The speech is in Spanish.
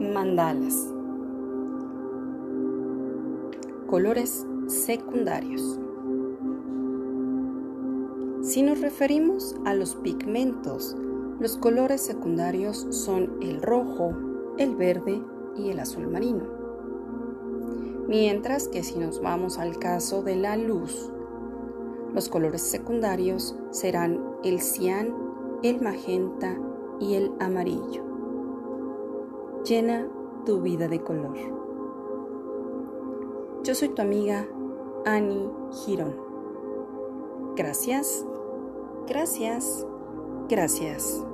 Mandalas. Colores secundarios. Si nos referimos a los pigmentos, los colores secundarios son el rojo, el verde y el azul marino. Mientras que si nos vamos al caso de la luz, los colores secundarios serán el cian, el magenta y el amarillo. Llena tu vida de color. Yo soy tu amiga Annie Girón. Gracias, gracias, gracias.